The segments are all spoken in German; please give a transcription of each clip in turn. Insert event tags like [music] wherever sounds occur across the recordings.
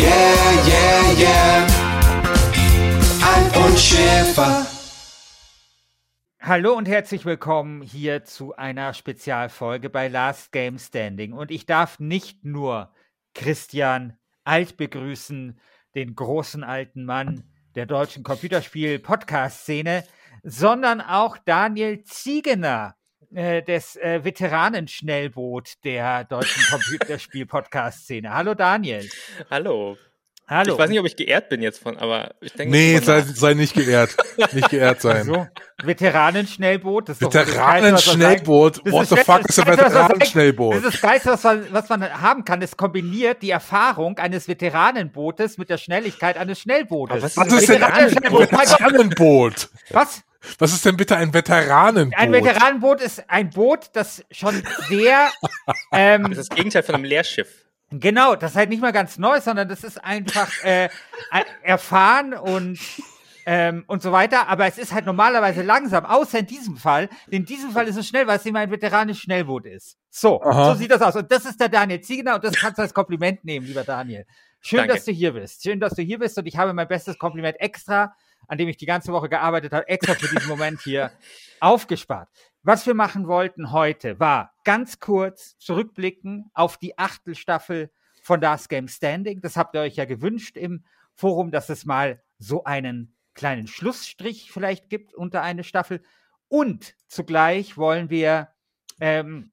yeah, yeah, yeah. Alf und Schäfer. Hallo und herzlich willkommen hier zu einer Spezialfolge bei Last Game Standing. Und ich darf nicht nur Christian Alt begrüßen, den großen alten Mann der deutschen Computerspiel-Podcast-Szene, sondern auch Daniel Ziegener, äh, des äh, Veteranenschnellboot der deutschen Computerspiel-Podcast-Szene. [laughs] Hallo Daniel. Hallo. Hallo. Ich weiß nicht, ob ich geehrt bin jetzt von, aber ich denke. Nee, sei, sei nicht geehrt. Nicht geehrt sein. So, Veteranenschnellboot. Das ist doch das Geilste, was man Veteranenschnellboot? What the ist fuck ist ein Veteranenschnellboot? Das ist das Geilste, was man, was man haben kann. Es kombiniert die Erfahrung eines Veteranenbootes mit der Schnelligkeit eines Schnellbootes. Aber was Was ist denn ein. Veteranenboot? Was? Was ist denn bitte ein Veteranenboot? Ein Veteranenboot ist ein Boot, das schon sehr [laughs] ähm, Das ist das Gegenteil von einem Leerschiff. Genau, das ist halt nicht mal ganz neu, sondern das ist einfach äh, erfahren und ähm, und so weiter. Aber es ist halt normalerweise langsam, außer in diesem Fall. In diesem Fall ist es schnell, weil es eben ein veteranisches Schnellboot ist. So, Aha. so sieht das aus. Und das ist der Daniel Ziegener und das kannst du als Kompliment nehmen, lieber Daniel. Schön, Danke. dass du hier bist. Schön, dass du hier bist und ich habe mein bestes Kompliment extra, an dem ich die ganze Woche gearbeitet habe, extra für diesen Moment hier [laughs] aufgespart. Was wir machen wollten heute war ganz kurz zurückblicken auf die Achtelstaffel von Last Game Standing. Das habt ihr euch ja gewünscht im Forum, dass es mal so einen kleinen Schlussstrich vielleicht gibt unter eine Staffel. Und zugleich wollen wir ähm,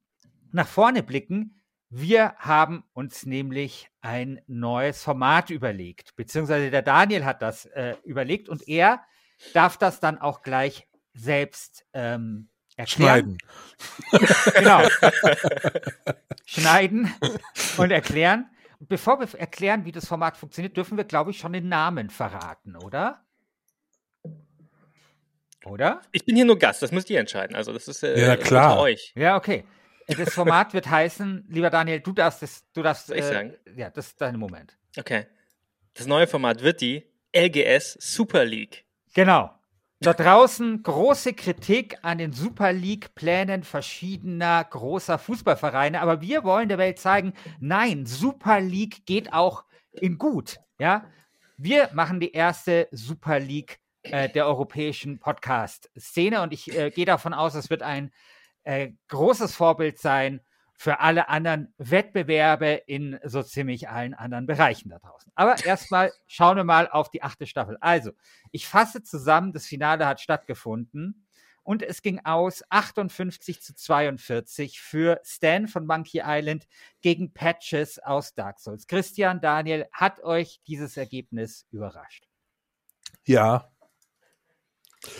nach vorne blicken. Wir haben uns nämlich ein neues Format überlegt, beziehungsweise der Daniel hat das äh, überlegt und er darf das dann auch gleich selbst ähm, erklären. Schneiden. Genau. [laughs] Schneiden und erklären. Und bevor wir erklären, wie das Format funktioniert, dürfen wir, glaube ich, schon den Namen verraten, oder? Oder? Ich bin hier nur Gast, das müsst ihr entscheiden. Also, das ist äh, Ja, klar. unter euch. Ja, okay. Das Format wird heißen, lieber Daniel, du darfst es, du darfst. Soll ich sagen? Ja, das ist dein Moment. Okay. Das neue Format wird die LGS Super League. Genau. Da draußen große Kritik an den Super League-Plänen verschiedener großer Fußballvereine, aber wir wollen der Welt zeigen, nein, Super League geht auch in gut. Ja, wir machen die erste Super League äh, der europäischen Podcast-Szene und ich äh, gehe davon aus, es wird ein äh, großes Vorbild sein für alle anderen Wettbewerbe in so ziemlich allen anderen Bereichen da draußen. Aber [laughs] erstmal schauen wir mal auf die achte Staffel. Also, ich fasse zusammen, das Finale hat stattgefunden und es ging aus 58 zu 42 für Stan von Monkey Island gegen Patches aus Dark Souls. Christian, Daniel, hat euch dieses Ergebnis überrascht? Ja.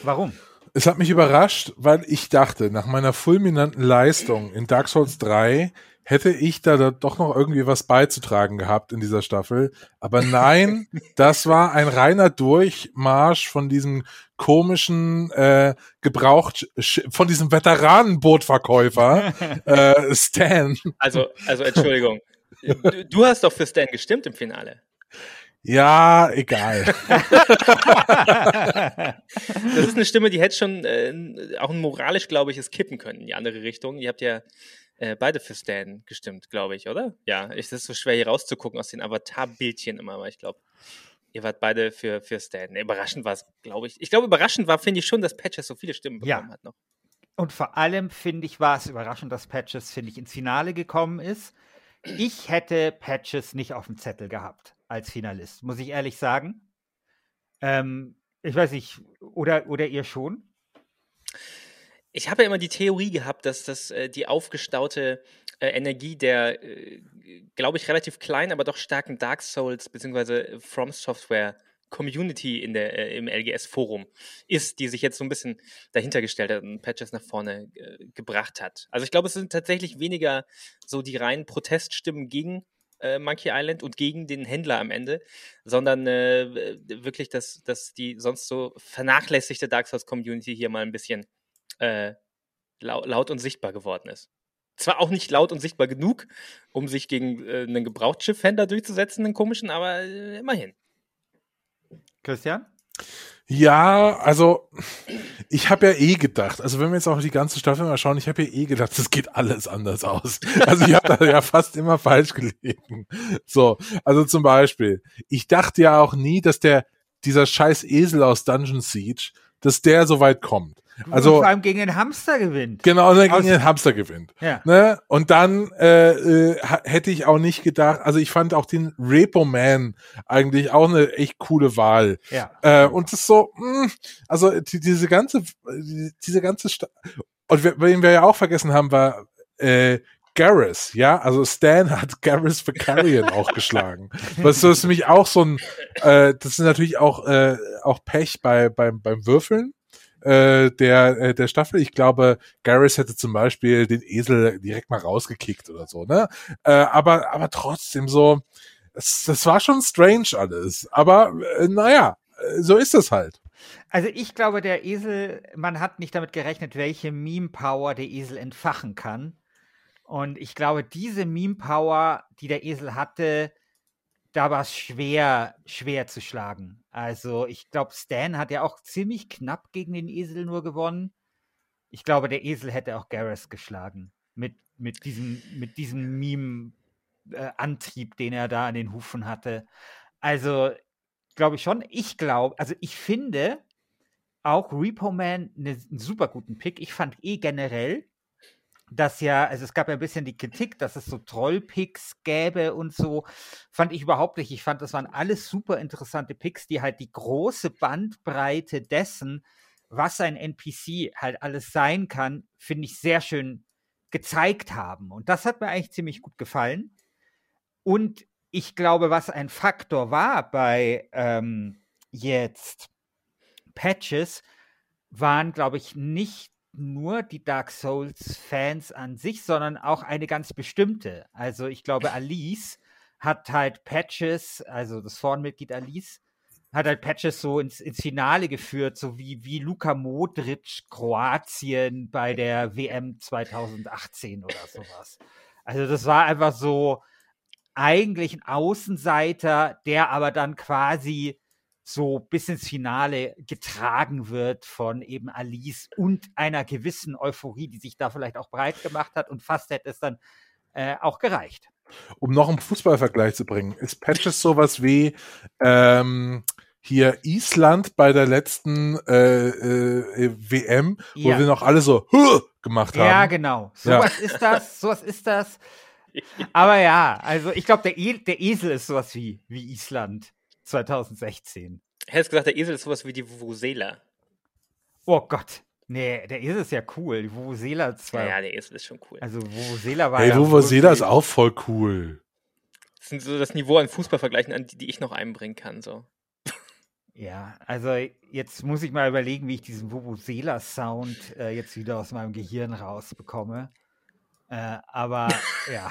Warum? Es hat mich überrascht, weil ich dachte, nach meiner fulminanten Leistung in Dark Souls 3 hätte ich da, doch noch irgendwie was beizutragen gehabt in dieser Staffel. Aber nein, [laughs] das war ein reiner Durchmarsch von diesem komischen äh, Gebraucht, von diesem Veteranenbootverkäufer [laughs] äh, Stan. Also, also Entschuldigung. du, du hast doch für Stan gestimmt im Finale. Ja, egal. [laughs] Das ist eine Stimme, die hätte schon äh, auch moralisch, glaube ich, es kippen können in die andere Richtung. Ihr habt ja äh, beide für Stan gestimmt, glaube ich, oder? Ja, es ist so schwer hier rauszugucken aus den Avatar-Bildchen immer, aber ich glaube, ihr wart beide für, für Stan. Überraschend war es, glaube ich. Ich glaube, überraschend war, finde ich schon, dass Patches so viele Stimmen Ja. bekommen hat noch. Und vor allem finde ich, war es überraschend, dass Patches, finde ich, ins Finale gekommen ist. Ich hätte Patches nicht auf dem Zettel gehabt als Finalist, muss ich ehrlich sagen. Ähm, ich weiß nicht, oder, oder ihr schon? Ich habe ja immer die Theorie gehabt, dass das äh, die aufgestaute äh, Energie der, äh, glaube ich, relativ kleinen, aber doch starken Dark Souls bzw. From Software Community in der, äh, im LGS-Forum ist, die sich jetzt so ein bisschen dahinter gestellt hat und Patches nach vorne äh, gebracht hat. Also ich glaube, es sind tatsächlich weniger so die reinen Proteststimmen gegen äh, Monkey Island und gegen den Händler am Ende, sondern äh, wirklich, dass, dass die sonst so vernachlässigte Dark Souls-Community hier mal ein bisschen äh, laut, laut und sichtbar geworden ist. Zwar auch nicht laut und sichtbar genug, um sich gegen äh, einen Gebrauchtschiffhändler durchzusetzen, einen komischen, aber äh, immerhin. Christian? Ja, also ich habe ja eh gedacht, also wenn wir jetzt auch die ganze Staffel mal schauen, ich habe ja eh gedacht, es geht alles anders aus. Also ich habe da ja fast immer falsch gelegen. So, also zum Beispiel, ich dachte ja auch nie, dass der dieser scheiß Esel aus Dungeon Siege, dass der so weit kommt. Also, und vor allem gegen den Hamster gewinnt. Genau, dann gegen den Hamster gewinnt. Ja. Ne? Und dann äh, äh, hätte ich auch nicht gedacht, also ich fand auch den Repo Man eigentlich auch eine echt coole Wahl. Ja. Äh, und das ist so, mh, also die, diese ganze, die, diese ganze Sta und wen wir ja auch vergessen haben, war äh, Garrus, ja, also Stan hat Garrus Vicarian [laughs] auch geschlagen. Was das ist nämlich auch so ein, äh, das ist natürlich auch äh, auch Pech bei beim beim Würfeln äh, der, äh, der Staffel. Ich glaube, Garrus hätte zum Beispiel den Esel direkt mal rausgekickt oder so, ne? Äh, aber, aber trotzdem so, es, das war schon strange alles. Aber äh, naja, äh, so ist es halt. Also ich glaube, der Esel, man hat nicht damit gerechnet, welche Meme-Power der Esel entfachen kann. Und ich glaube, diese Meme-Power, die der Esel hatte, da war es schwer, schwer zu schlagen. Also ich glaube, Stan hat ja auch ziemlich knapp gegen den Esel nur gewonnen. Ich glaube, der Esel hätte auch Garrus geschlagen. Mit, mit diesem, mit diesem Meme-Antrieb, äh, den er da an den Hufen hatte. Also, glaube ich schon. Ich glaube, also ich finde auch Repo Man ne, einen super guten Pick. Ich fand eh generell dass ja, also es gab ja ein bisschen die Kritik, dass es so Trollpicks gäbe und so. Fand ich überhaupt nicht. Ich fand, das waren alles super interessante Picks, die halt die große Bandbreite dessen, was ein NPC halt alles sein kann, finde ich sehr schön gezeigt haben. Und das hat mir eigentlich ziemlich gut gefallen. Und ich glaube, was ein Faktor war bei ähm, jetzt Patches, waren, glaube ich, nicht nur die Dark Souls-Fans an sich, sondern auch eine ganz bestimmte. Also ich glaube, Alice hat halt Patches, also das Forenmitglied Alice, hat halt Patches so ins, ins Finale geführt, so wie, wie Luka Modric Kroatien bei der WM 2018 oder sowas. Also das war einfach so eigentlich ein Außenseiter, der aber dann quasi so bis ins Finale getragen wird von eben Alice und einer gewissen Euphorie, die sich da vielleicht auch breit gemacht hat und fast hätte es dann äh, auch gereicht. Um noch einen Fußballvergleich zu bringen, ist Patches sowas wie ähm, hier Island bei der letzten äh, äh, WM, wo Ja. wir noch alle so Huh! gemacht haben. Ja, genau. Sowas ist das, sowas ist das. [laughs] Aber ja, also ich glaube, der, e der Esel ist sowas wie, wie Island 2016. Hättest gesagt, der Esel ist sowas wie die Vuvuzela. Oh Gott. Nee, der Esel ist ja cool. Die Vuvuzela Ja, zwar. ja, der Esel ist schon cool. Also Vuvuzela war Ey, ja. Vuvuzela ist auch voll cool. Das sind so das Niveau an Fußballvergleichen, an die, die ich noch einbringen kann. So. Ja, also jetzt muss ich mal überlegen, wie ich diesen Vuvuzela-Sound äh, jetzt wieder aus meinem Gehirn rausbekomme. Äh, aber [laughs] ja.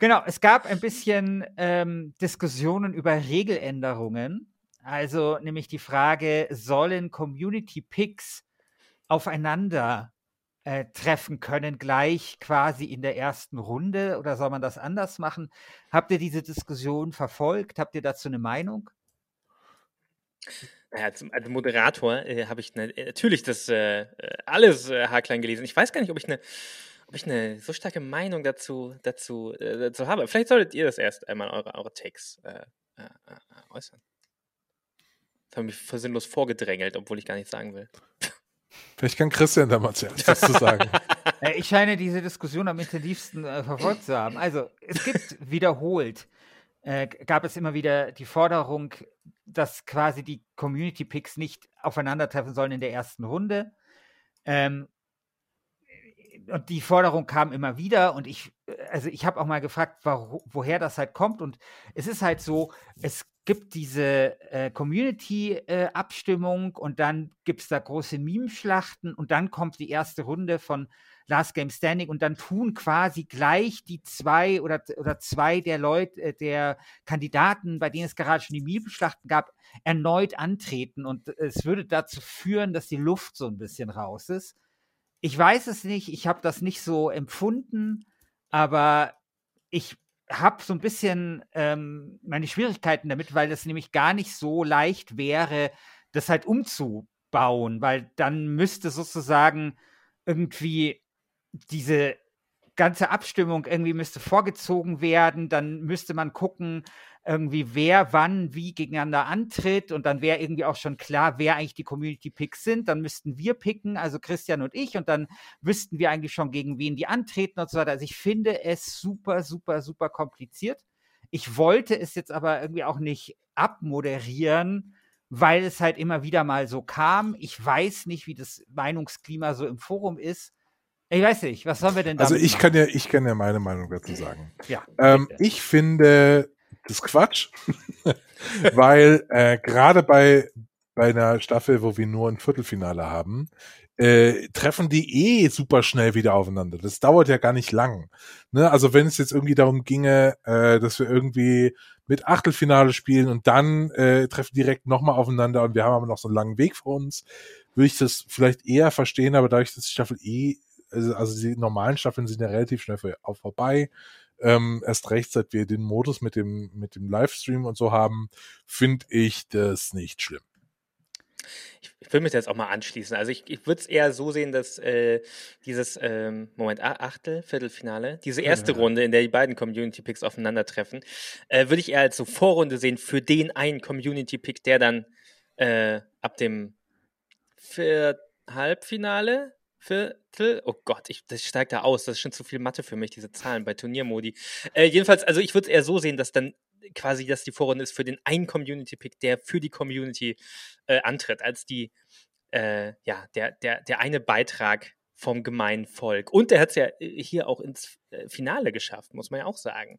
Genau, es gab ein bisschen ähm, Diskussionen über Regeländerungen. Also nämlich die Frage, sollen Community Picks aufeinander äh, treffen können, gleich quasi in der ersten Runde oder soll man das anders machen? Habt ihr diese Diskussion verfolgt? Habt ihr dazu eine Meinung? Naja, als, als Moderator äh, habe ich ne, natürlich das äh, äh, alles äh, haarklein gelesen. Ich weiß gar nicht, ob ich eine ob ich eine so starke Meinung dazu, dazu, äh, dazu habe. Vielleicht solltet ihr das erst einmal eure, eure Takes äh, äh, äh, äußern. Das habe ich mich sinnlos vorgedrängelt, obwohl ich gar nichts sagen will. Vielleicht kann Christian da mal zuerst was zu sagen. [laughs] Äh, Ich scheine diese Diskussion am intensivsten äh, verfolgt zu haben. Also, es gibt wiederholt, äh, gab es immer wieder die Forderung, dass quasi die Community Picks nicht aufeinandertreffen sollen in der ersten Runde. Ähm, und die Forderung kam immer wieder und ich, also ich habe auch mal gefragt, wo, woher das halt kommt und es ist halt so, es gibt diese äh, Community-Abstimmung äh, und dann gibt es da große Meme-Schlachten und dann kommt die erste Runde von Last Game Standing und dann tun quasi gleich die zwei oder, oder zwei der Leute, äh, der Kandidaten, bei denen es gerade schon die Meme-Schlachten gab, erneut antreten und es würde dazu führen, dass die Luft so ein bisschen raus ist. Ich weiß es nicht, ich habe das nicht so empfunden, aber ich habe so ein bisschen ähm, meine Schwierigkeiten damit, weil das nämlich gar nicht so leicht wäre, das halt umzubauen, weil dann müsste sozusagen irgendwie diese ganze Abstimmung irgendwie müsste vorgezogen werden, dann müsste man gucken, irgendwie wer wann wie gegeneinander antritt und dann wäre irgendwie auch schon klar, wer eigentlich die Community Picks sind. Dann müssten wir picken, also Christian und ich, und dann wüssten wir eigentlich schon, gegen wen die antreten und so weiter. Also ich finde es super, super, super kompliziert. Ich wollte es jetzt aber irgendwie auch nicht abmoderieren, weil es halt immer wieder mal so kam. Ich weiß nicht, wie das Meinungsklima so im Forum ist. Ich weiß nicht, was sollen wir denn da? Also ich machen? kann ja, ich kann ja meine Meinung dazu sagen. Ja. Ähm, ich finde das Quatsch, [laughs] weil äh, gerade bei bei einer Staffel, wo wir nur ein Viertelfinale haben, äh, treffen die eh super schnell wieder aufeinander. Das dauert ja gar nicht lang. Ne? Also wenn es jetzt irgendwie darum ginge, äh, dass wir irgendwie mit Achtelfinale spielen und dann äh, treffen direkt nochmal aufeinander und wir haben aber noch so einen langen Weg vor uns, würde ich das vielleicht eher verstehen, aber dadurch, dass die Staffel eh also, die normalen Staffeln sind ja relativ schnell auch vorbei. Ähm, erst recht, seit wir den Modus mit dem, mit dem Livestream und so haben, finde ich das nicht schlimm. Ich, ich will mich jetzt auch mal anschließen. Also ich, ich würde es eher so sehen, dass äh, dieses ähm, Moment Achtel, Viertelfinale, diese erste ja. Runde, in der die beiden Community Picks aufeinandertreffen, äh, würde ich eher als so Vorrunde sehen für den einen Community Pick, der dann äh, ab dem Halbfinale Viertel. Oh Gott, ich, das steigt da aus. Das ist schon zu viel Mathe für mich, diese Zahlen bei Turniermodi. Äh, jedenfalls, also ich würde es eher so sehen, dass dann quasi dass die Vorrunde ist für den einen Community-Pick, der für die Community äh, antritt, als die, äh, ja, der, der, der eine Beitrag vom gemeinen Volk. Und der hat es ja äh, hier auch ins äh, Finale geschafft, muss man ja auch sagen.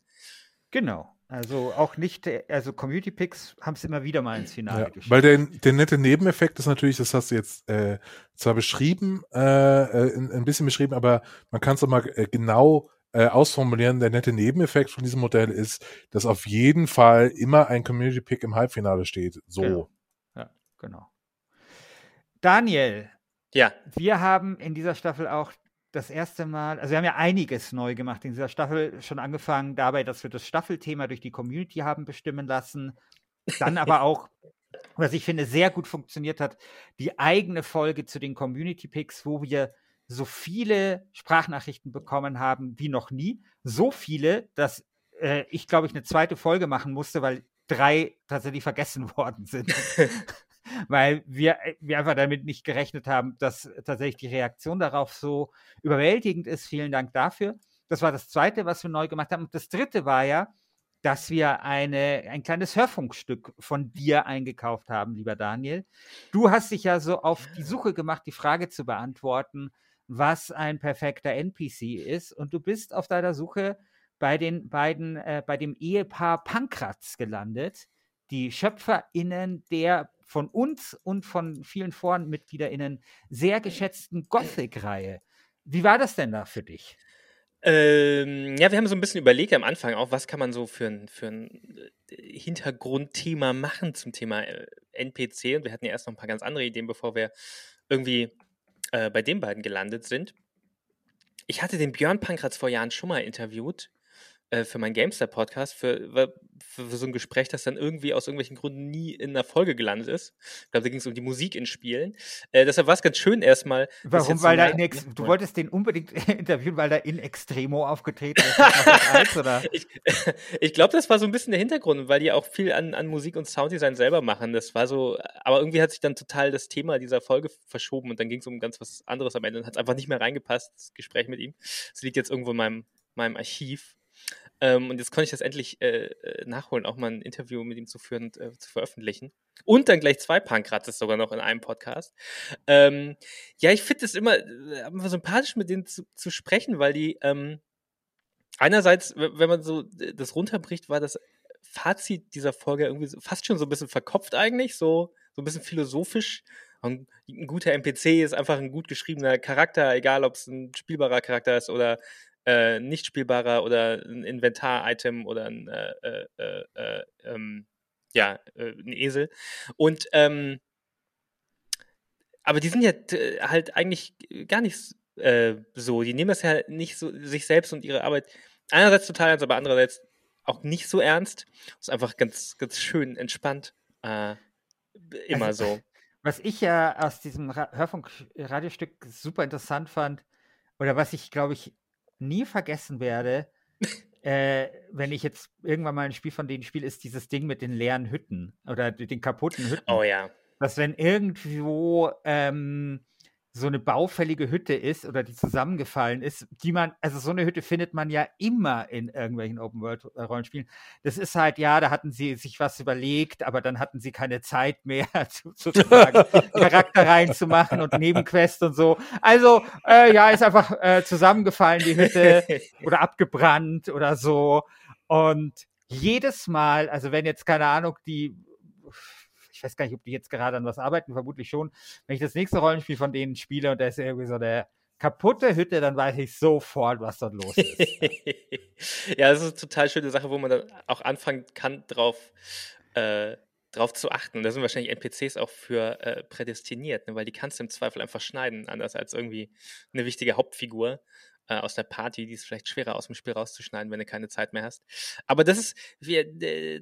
Genau. Also auch nicht, also Community Picks haben es immer wieder mal ins Finale ja, geschafft. Weil der, der nette Nebeneffekt ist natürlich, das hast du jetzt äh, zwar beschrieben, äh, äh ein, ein, bisschen beschrieben, aber man kann es doch mal äh, genau äh, ausformulieren. Der nette Nebeneffekt von diesem Modell ist, dass auf jeden Fall immer ein Community Pick im Halbfinale steht. So. Genau. Ja, genau. Daniel. Ja. Wir haben in dieser Staffel auch das erste Mal, also wir haben ja einiges neu gemacht in dieser Staffel, schon angefangen dabei, dass wir das Staffelthema durch die Community haben bestimmen lassen. Dann aber [laughs] auch, was ich finde, sehr gut funktioniert hat, die eigene Folge zu den Community Picks, wo wir so viele Sprachnachrichten bekommen haben wie noch nie. So viele, dass äh, ich, glaube ich, eine zweite Folge machen musste, weil drei tatsächlich vergessen [laughs] worden sind. [laughs] weil wir, äh, wir einfach damit nicht gerechnet haben, dass tatsächlich die Reaktion darauf so überwältigend ist. Vielen Dank dafür. Das war das Zweite, was wir neu gemacht haben. Und das Dritte war ja, dass wir eine, ein kleines Hörfunkstück von dir eingekauft haben, lieber Daniel. Du hast dich ja so auf die Suche gemacht, die Frage zu beantworten, was ein perfekter NPC ist. Und du bist auf deiner Suche bei den beiden, äh, bei dem Ehepaar Pankratz gelandet, die SchöpferInnen der von uns und von vielen ForenmitgliederInnen sehr geschätzten Gothic-Reihe. Wie war das denn da für dich? Ähm, ja, wir haben so ein bisschen überlegt am Anfang auch, was kann man so für ein, für ein äh, Hintergrundthema machen zum Thema äh, NPC. Und wir hatten ja erst noch ein paar ganz andere Ideen, bevor wir irgendwie äh, bei den beiden gelandet sind. Ich hatte den Björn Pankratz vor Jahren schon mal interviewt äh, für meinen GameStar-Podcast, für, für, für, so ein Gespräch, das dann irgendwie aus irgendwelchen Gründen nie in einer Folge gelandet ist. Ich glaube, da ging es um die Musik in Spielen. Äh, deshalb war es ganz schön erstmal. Warum? Weil da in Ex du wolltest den unbedingt [laughs] interviewen, weil da in Extremo aufgetreten ist? Als, oder? [laughs] ich, [laughs] ich glaube, das war so ein bisschen der Hintergrund, weil die auch viel an, an Musik und Sounddesign selber machen. Das war so, aber irgendwie hat sich dann total das Thema dieser Folge verschoben und dann ging es um ganz was anderes am Ende und hat es einfach nicht mehr reingepasst, das Gespräch mit ihm. Es liegt jetzt irgendwo in meinem, meinem Archiv. Ähm, und jetzt konnte ich das endlich äh, äh, nachholen, auch mal ein Interview mit ihm zu führen und äh, zu veröffentlichen. Und dann gleich zwei Pankratzes sogar noch in einem Podcast. Ähm, ja, ich finde es immer, äh, immer sympathisch, mit denen zu, zu sprechen, weil die ähm, einerseits, wenn man so das runterbricht, war das Fazit dieser Folge irgendwie fast schon so ein bisschen verkopft eigentlich, so, so ein bisschen philosophisch. Und ein guter NPC ist einfach ein gut geschriebener Charakter, egal ob es ein spielbarer Charakter ist oder äh, nicht spielbarer oder ein Inventar-Item oder ein, äh, äh, äh, äh ähm, ja, äh, ein Esel. Und ähm, aber die sind ja halt eigentlich gar nicht so. Die nehmen das ja nicht so sich selbst und ihre Arbeit einerseits total ernst, aber andererseits auch nicht so ernst. Das ist einfach ganz, ganz schön entspannt. Immer also, so. Was ich ja aus diesem Hörfunk-Radiostück super interessant fand, oder was ich, glaube ich, nie vergessen werde, [laughs] äh, wenn ich jetzt irgendwann mal ein Spiel von denen spiele, ist dieses Ding mit den leeren Hütten oder den kaputten Hütten. Oh ja. Dass wenn irgendwo ähm, so eine baufällige Hütte ist oder die zusammengefallen ist, die man, also so eine Hütte findet man ja immer in irgendwelchen Open-World-Rollenspielen. Das ist halt, ja, da hatten sie sich was überlegt, aber dann hatten sie keine Zeit mehr, [laughs] sozusagen [laughs] Charakter reinzumachen und Nebenquests und so. Also, äh, ja, ist einfach äh, zusammengefallen, die Hütte, [laughs] oder abgebrannt oder so. Und jedes Mal, also wenn jetzt, keine Ahnung, die ich weiß gar nicht, ob die jetzt gerade an was arbeiten, vermutlich schon. Wenn ich das nächste Rollenspiel von denen spiele und da ist irgendwie so der kaputte Hütte, dann weiß ich sofort, was dort los ist. [laughs] ja, das ist eine total schöne Sache, wo man dann auch anfangen kann, drauf, äh, drauf zu achten. Da sind wahrscheinlich NPCs auch für äh, prädestiniert, ne? weil die kannst du im Zweifel einfach schneiden, anders als irgendwie eine wichtige Hauptfigur äh, aus der Party, die ist vielleicht schwerer aus dem Spiel rauszuschneiden, wenn du keine Zeit mehr hast. Aber das ist, wir,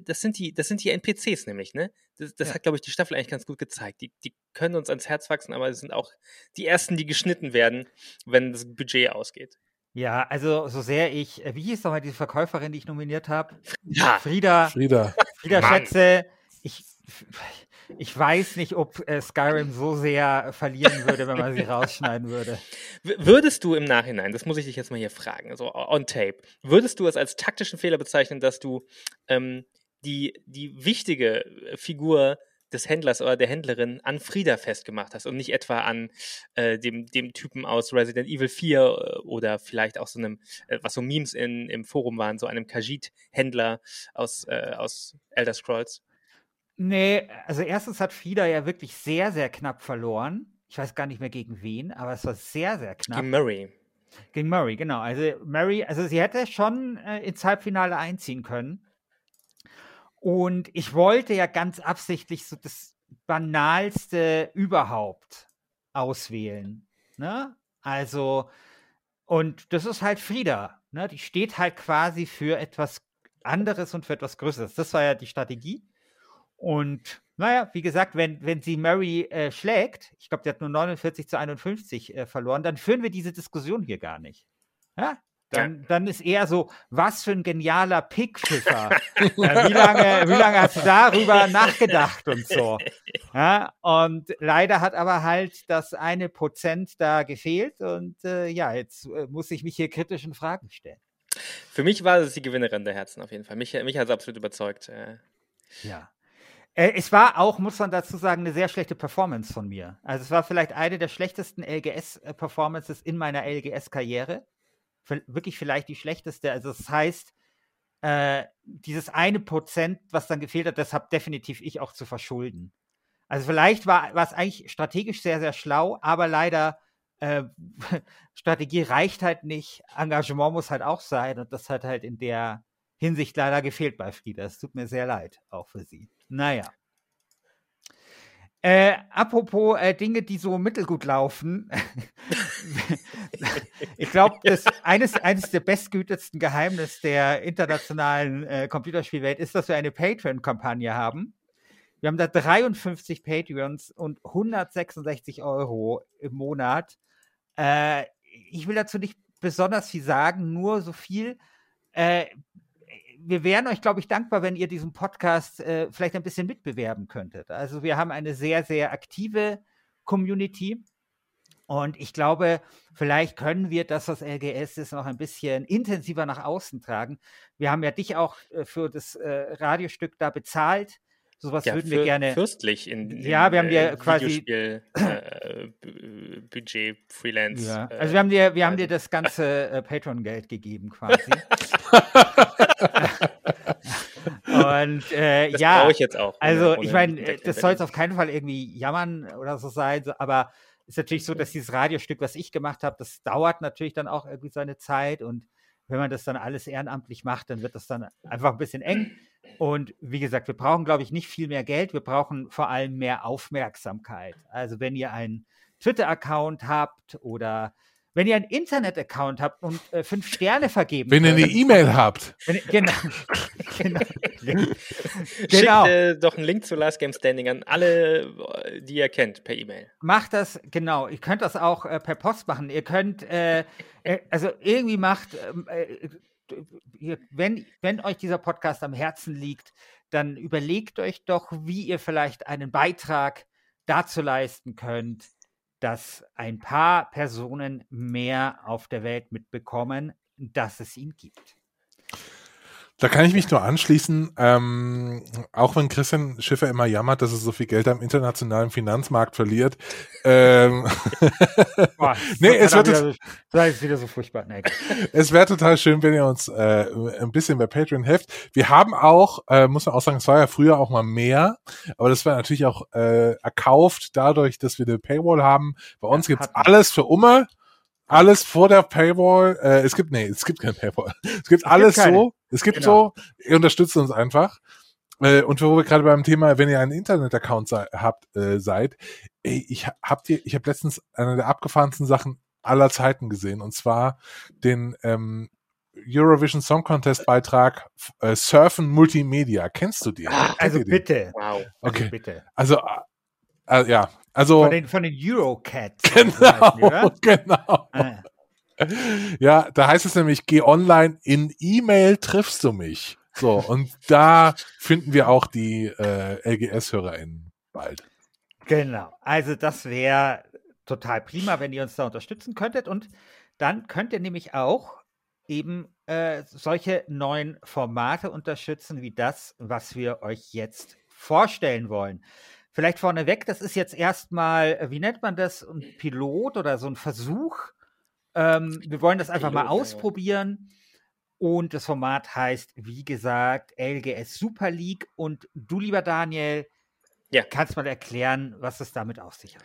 das sind die, das sind die NPCs nämlich, ne? Das, das ja. hat, glaube ich, die Staffel eigentlich ganz gut gezeigt. Die, die können uns ans Herz wachsen, aber es sind auch die ersten, die geschnitten werden, wenn das Budget ausgeht. Ja, also so sehr ich, äh, wie hieß nochmal die Verkäuferin, die ich nominiert habe? Ja. Frieda. Frieda. Frieda Schätze. Ich, ich weiß nicht, ob äh, Skyrim so sehr verlieren würde, wenn man sie [laughs] rausschneiden würde. Würdest du im Nachhinein, das muss ich dich jetzt mal hier fragen, so on tape, würdest du es als taktischen Fehler bezeichnen, dass du ähm, die, die wichtige Figur des Händlers oder der Händlerin an Frieda festgemacht hast und nicht etwa an äh, dem, dem Typen aus Resident Evil 4 äh, oder vielleicht auch so einem, äh, was so Memes in, im Forum waren, so einem Khajiit-Händler aus, äh, aus Elder Scrolls? Nee, also erstens hat Frieda ja wirklich sehr, sehr knapp verloren. Ich weiß gar nicht mehr gegen wen, aber es war sehr, sehr knapp. Gegen Murray. Gegen Murray, genau. Also Murray, also sie hätte schon äh, ins Halbfinale einziehen können. Und ich wollte ja ganz absichtlich so das banalste überhaupt auswählen. Ne? Also, und das ist halt Frieda. Ne? Die steht halt quasi für etwas anderes und für etwas Größeres. Das war ja die Strategie. Und naja, wie gesagt, wenn, wenn sie Mary äh, schlägt, ich glaube, die hat nur 49 zu 51 äh, verloren, dann führen wir diese Diskussion hier gar nicht. Ja? Dann, dann ist eher so, was für ein genialer Pickpfiffer. ja, wie, lange, wie lange hast du darüber nachgedacht und so? Ja, und leider hat aber halt das eine Prozent da gefehlt und äh, ja, jetzt äh, muss ich mich hier kritischen Fragen stellen. Für mich war es die Gewinnerin der Herzen auf jeden Fall. Mich, mich hat es absolut überzeugt. Äh. Ja. Äh, es war auch, muss man dazu sagen, eine sehr schlechte Performance von mir. Also es war vielleicht eine der schlechtesten LGS-Performances in meiner LGS-Karriere. Wirklich vielleicht die schlechteste. Also das heißt, äh, dieses eine Prozent, was dann gefehlt hat, das habe definitiv ich auch zu verschulden. Also vielleicht war, war es eigentlich strategisch sehr, sehr schlau, aber leider äh, [laughs] Strategie reicht halt nicht. Engagement muss halt auch sein und das hat halt in der Hinsicht leider gefehlt bei Frieda. Es tut mir sehr leid, auch für sie. Naja. Äh, apropos äh, Dinge, die so mittelgut laufen. [laughs] ich glaube, eines, eines der bestgütetsten Geheimnisse der internationalen äh, Computerspielwelt ist, dass wir eine Patreon-Kampagne haben. Wir haben da 53 Patreons und 166 Euro im Monat. Äh, ich will dazu nicht besonders viel sagen, nur so viel. Wir wären euch, glaube ich, dankbar, wenn ihr diesen Podcast äh, vielleicht ein bisschen mitbewerben könntet. Also wir haben eine sehr, sehr aktive Community. Und ich glaube, vielleicht können wir das, was LGS ist, noch ein bisschen intensiver nach außen tragen. Wir haben ja dich auch äh, für das äh, Radiostück da bezahlt. Sowas Ja, würden wir gerne. Fürstlich in, in Ja, wir haben dir quasi- Videospiel, [clears throat] äh, Budget, Freelance. Ja. äh, Also wir haben dir, wir haben dir das ganze [laughs] äh, Patreon-Geld gegeben quasi. [laughs] Und äh, das ja, brauche ich jetzt auch. Also, ohne ich meine, das soll jetzt Bett. auf keinen Fall irgendwie jammern oder so sein, so, aber ist natürlich so, dass dieses Radiostück, was ich gemacht habe, das dauert natürlich dann auch irgendwie seine Zeit und wenn man das dann alles ehrenamtlich macht, dann wird das dann einfach ein bisschen eng. Und wie gesagt, wir brauchen, glaube ich, nicht viel mehr Geld, wir brauchen vor allem mehr Aufmerksamkeit. Also, wenn ihr einen Twitter-Account habt oder wenn ihr einen Internet-Account habt und äh, fünf Sterne vergeben Wenn ihr eine E-Mail habt, wenn genau, [laughs] genau, Schickt genau. äh, doch einen Link zu Last Game Standing an alle, äh, die ihr kennt, per E-Mail. Macht das, genau. Ihr könnt das auch äh, per Post machen. Ihr könnt, äh, äh, also irgendwie macht, ähm, äh, ihr, wenn, wenn euch dieser Podcast am Herzen liegt, dann überlegt euch doch, wie ihr vielleicht einen Beitrag dazu leisten könnt, dass ein paar Personen mehr auf der Welt mitbekommen, dass es ihn gibt. Da kann ich mich nur anschließen. Ähm, auch wenn Christian Schiffer immer jammert, dass er so viel Geld am internationalen Finanzmarkt verliert. Ähm, [laughs] Boah, [laughs] Nee, es wird wieder so, wieder so furchtbar. Nee, [laughs] es wäre total schön, wenn ihr uns äh, ein bisschen bei Patreon helft. Wir haben auch, äh, muss man auch sagen, es war ja früher auch mal mehr, aber das war natürlich auch äh, erkauft dadurch, dass wir eine Paywall haben. Bei uns gibt's alles für Umme. Alles vor der Paywall. Äh, es gibt, nee, es gibt kein Paywall. Es gibt alles keine. so. Es gibt Genau. so. Ihr unterstützt uns einfach. Äh, und wo wir gerade beim Thema, wenn ihr einen Internet-Account sei, habt, äh, seid, ey, ich ha- habt ihr, ich habe letztens eine der abgefahrensten Sachen aller Zeiten gesehen und zwar den ähm, Eurovision Song Contest Beitrag äh, Surfen Multimedia. Kennst du die? Kennt Also bitte. Wow. Also Okay. bitte. Also äh, äh, ja, also Von den, von den Eurocats. genau, [laughs] genau. Ah. Ja, da heißt es nämlich, geh online, in E-Mail triffst du mich. So, und da finden wir auch die äh, LGS-HörerInnen bald. Genau. Also das wäre total prima, wenn ihr uns da unterstützen könntet. Und dann könnt ihr nämlich auch eben äh, solche neuen Formate unterstützen, wie das, was wir euch jetzt vorstellen wollen. Vielleicht vorneweg, das ist jetzt erstmal, wie nennt man das, ein Pilot oder so ein Versuch. Ähm, wir wollen das einfach mal ja, ja. ausprobieren. Und das Format heißt, wie gesagt, LGS Super League. Und du, lieber Daniel, Ja. kannst mal erklären, was es damit auf sich hat.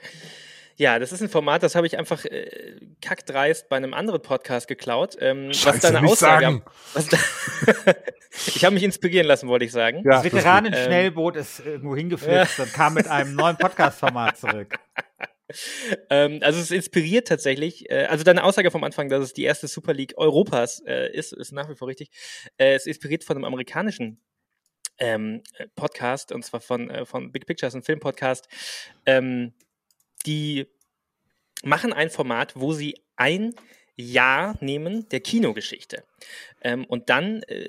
Ja, das ist ein Format, das habe ich einfach äh, kackdreist bei einem anderen Podcast geklaut. Ähm, was Scheiße, deine nicht Aussage. sagen. Was da, [laughs] ich habe mich inspirieren lassen, wollte ich sagen. Ja, Das Veteranen-Schnellboot Ähm, ist irgendwo hingeflitzt [laughs] und kam mit einem neuen Podcast-Format zurück. Ähm, also es inspiriert tatsächlich, äh, also deine Aussage vom Anfang, dass es die erste Super League Europas äh, ist, ist nach wie vor richtig. Äh, es inspiriert von einem amerikanischen ähm, äh, Podcast, und zwar von, äh, von Big Pictures, ein Filmpodcast. Ähm, die machen ein Format, wo sie ein Jahr nehmen der Kinogeschichte. Ähm, und dann äh,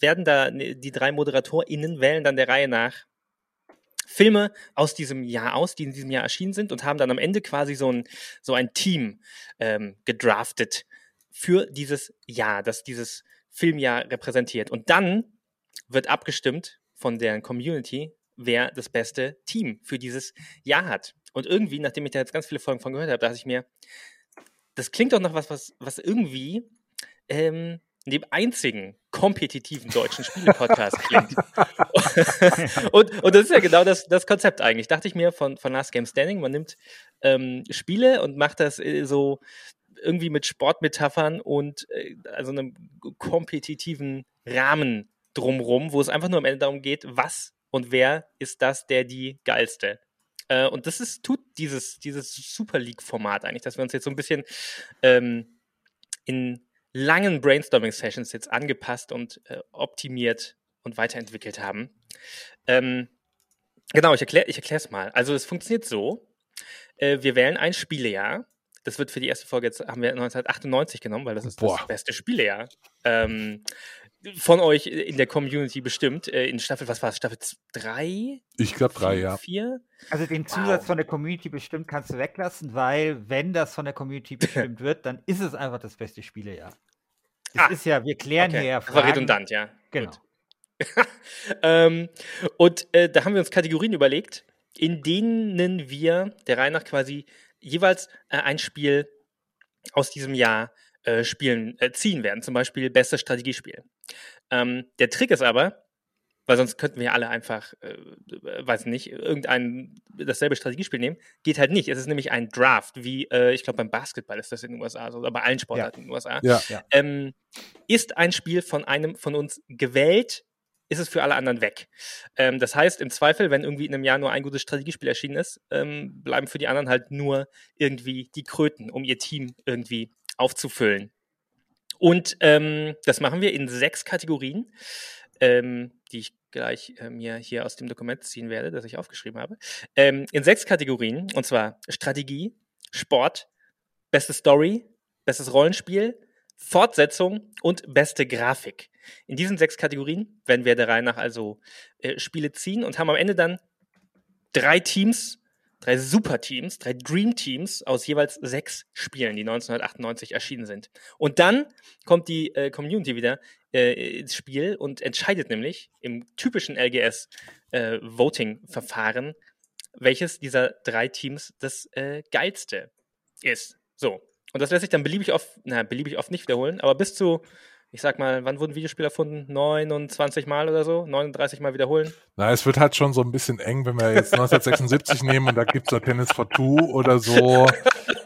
werden da ne- die drei ModeratorInnen wählen dann der Reihe nach Filme aus diesem Jahr aus, die in diesem Jahr erschienen sind und haben dann am Ende quasi so ein, so ein Team ähm, gedraftet für dieses Jahr, das dieses Filmjahr repräsentiert. Und dann wird abgestimmt von deren Community, wer das beste Team für dieses Jahr hat. Und irgendwie, nachdem ich da jetzt ganz viele Folgen von gehört habe, dachte ich mir, das klingt doch nach was, was, was irgendwie ähm, dem einzigen kompetitiven deutschen Spiele-Podcast klingt. [laughs] und, und das ist ja genau das, das Konzept eigentlich. Dachte ich mir von, von Last Game Standing, man nimmt ähm, Spiele und macht das äh, so irgendwie mit Sportmetaphern und äh, also einem kompetitiven Rahmen drumrum, wo es einfach nur am Ende darum geht, was und wer ist das, der die geilste. Äh, und das ist, tut dieses, dieses Super League-Format eigentlich, dass wir uns jetzt so ein bisschen ähm, in langen Brainstorming-Sessions jetzt angepasst und äh, optimiert und weiterentwickelt haben. Ähm, genau, ich erkläre ich es mal. Also es funktioniert so, äh, wir wählen ein Spielejahr. Das wird für die erste Folge jetzt, haben wir 1998 genommen, weil das ist Boah. das beste Spielejahr. Ähm, von euch in der Community bestimmt. Äh, in Staffel, was war es? Staffel 3? Ich glaube drei, ja. 4? Also den Zusatz Wow. von der Community bestimmt kannst du weglassen, weil wenn das von der Community [laughs] bestimmt wird, dann ist es einfach das beste Spielejahr. Das Ah, ist ja, wir klären hier Okay. ja Das war Fragen. redundant, ja. Genau. [laughs] Ähm, und äh, da haben wir uns Kategorien überlegt, in denen wir der Reihe nach quasi jeweils äh, ein Spiel aus diesem Jahr äh, spielen, äh, ziehen werden. Zum Beispiel bestes Strategiespiel. Ähm, der Trick ist aber, weil sonst könnten wir alle einfach, äh, weiß nicht, irgendein dasselbe Strategiespiel nehmen. Geht halt nicht. Es ist nämlich ein Draft, wie äh, ich glaube beim Basketball ist das in den USA, so, oder bei allen Sportarten ja. in den USA. Ja. Ähm, ist ein Spiel von einem von uns gewählt, ist es für alle anderen weg. Ähm, das heißt, im Zweifel, wenn irgendwie in einem Jahr nur ein gutes Strategiespiel erschienen ist, ähm, bleiben für die anderen halt nur irgendwie die Kröten, um ihr Team irgendwie aufzufüllen. Und ähm, das machen wir in sechs Kategorien, ähm, die ich gleich äh, mir hier aus dem Dokument ziehen werde, das ich aufgeschrieben habe. Ähm, in sechs Kategorien, und zwar Strategie, Sport, beste Story, bestes Rollenspiel, Fortsetzung und beste Grafik. In diesen sechs Kategorien werden wir der Reihe nach also äh, Spiele ziehen und haben am Ende dann drei Teams, drei Superteams, drei Dream-Teams aus jeweils sechs Spielen, die 1998 erschienen sind. Und dann kommt die äh, Community wieder äh, ins Spiel und entscheidet nämlich im typischen LGS-Voting-Verfahren, äh, welches dieser drei Teams das äh, geilste ist. So. Und das lässt sich dann beliebig oft, na, beliebig oft nicht wiederholen, aber bis zu ich sag mal, wann wurden Videospiele erfunden? 29 Mal oder so? 39 Mal wiederholen? Na, es wird halt schon so ein bisschen eng, wenn wir jetzt 1976 [laughs] nehmen und da gibt es so Tennis for Two oder so.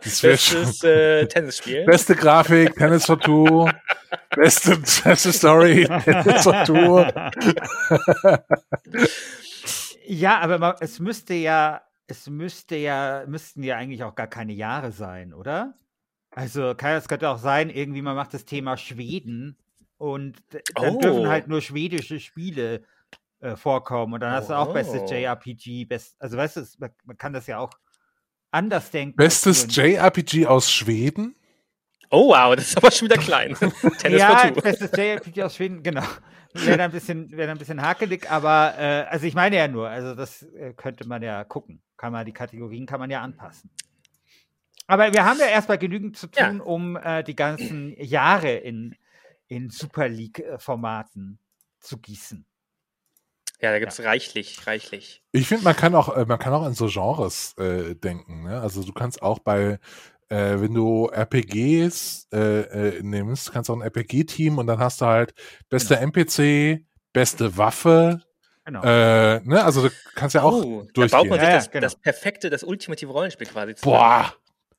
Das Bestes äh, Tennisspiel. Beste Grafik, Tennis for Two. Beste, beste Story, Tennis for Two. [laughs] ja, aber man, es müsste ja, es müsste ja, müssten ja eigentlich auch gar keine Jahre sein, oder? Also, es könnte auch sein, irgendwie man macht das Thema Schweden und dann oh. dürfen halt nur schwedische Spiele äh, vorkommen und dann hast du auch bestes oh. JRPG, best, also weißt du, man, man, kann das ja auch anders denken. Bestes JRPG aus Schweden? Oh wow, das ist aber schon wieder klein. [laughs] Tennis ja, bestes JRPG aus Schweden, genau. Wäre ein bisschen, wäre ein bisschen hakelig, aber äh, also ich meine ja nur, also das äh, könnte man ja gucken. Kann man die Kategorien kann man ja anpassen. Aber wir haben ja erstmal genügend zu tun, ja. um äh, die ganzen Jahre in, in Super League-Formaten zu gießen. Ja, da gibt es ja. reichlich, reichlich. Ich finde, man kann auch, äh, man kann auch an so Genres äh, denken. Ne? Also du kannst auch bei, äh, wenn du RPGs äh, äh, nimmst, kannst du auch ein RPG-Team und dann hast du halt beste genau. NPC, beste Waffe, Genau. Äh, ne? Also du kannst ja auch oh, durchgehen. Da baut man sich ja, das, genau. das, perfekte, das ultimative Rollenspiel quasi zusammen. Boah,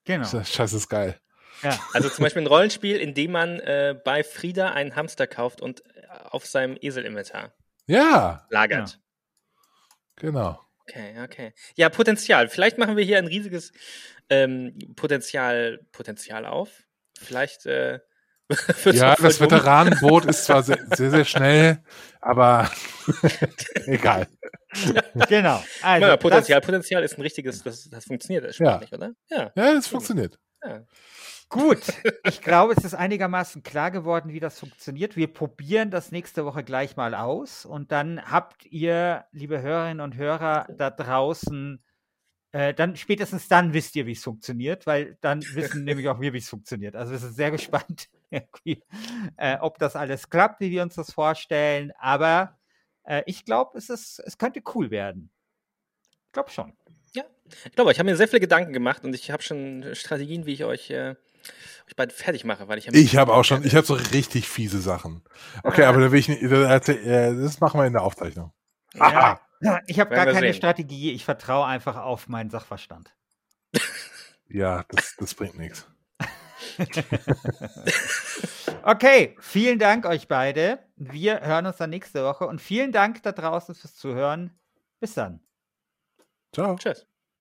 Genau. Scheiße ist geil. Ja. Also zum Beispiel ein Rollenspiel, in dem man äh, bei Frieda einen Hamster kauft und äh, auf seinem Eselinventar ja. lagert. Genau. Okay, okay. Ja, Potenzial. Vielleicht machen wir hier ein riesiges ähm, Potenzial, Potenzial auf. Vielleicht äh, [laughs] ja, das. Veteranenboot ist zwar sehr, sehr, sehr schnell, aber [laughs] egal. Genau. Also, ja, Potenzial, das, Potenzial ist ein richtiges, das, das funktioniert das ja. nicht, oder? Ja, ja das funktioniert. Ja. Gut, ich glaube, es ist einigermaßen klar geworden, wie das funktioniert. Wir probieren das nächste Woche gleich mal aus und dann habt ihr, liebe Hörerinnen und Hörer da draußen, äh, dann spätestens dann wisst ihr, wie es funktioniert, weil dann wissen [laughs] nämlich auch wir, wie es funktioniert. Also wir sind sehr gespannt, [laughs] äh, ob das alles klappt, wie wir uns das vorstellen. Aber äh, ich glaube, es, es könnte cool werden. Ich glaube schon. Ja, ich glaube, ich habe mir sehr viele Gedanken gemacht und ich habe schon Strategien, wie ich euch, äh, euch bald fertig mache, weil ich habe. Ich habe auch schon, ich habe so richtig fiese Sachen. Okay, aber da will ich nicht, das machen wir in der Aufzeichnung. Ja, ich habe gar keine sehen. Strategie, ich vertraue einfach auf meinen Sachverstand. Ja, das, das bringt nichts. [laughs] okay, vielen Dank euch beide. Wir hören uns dann nächste Woche und vielen Dank da draußen fürs Zuhören. Bis dann. Ciao. Tschüss.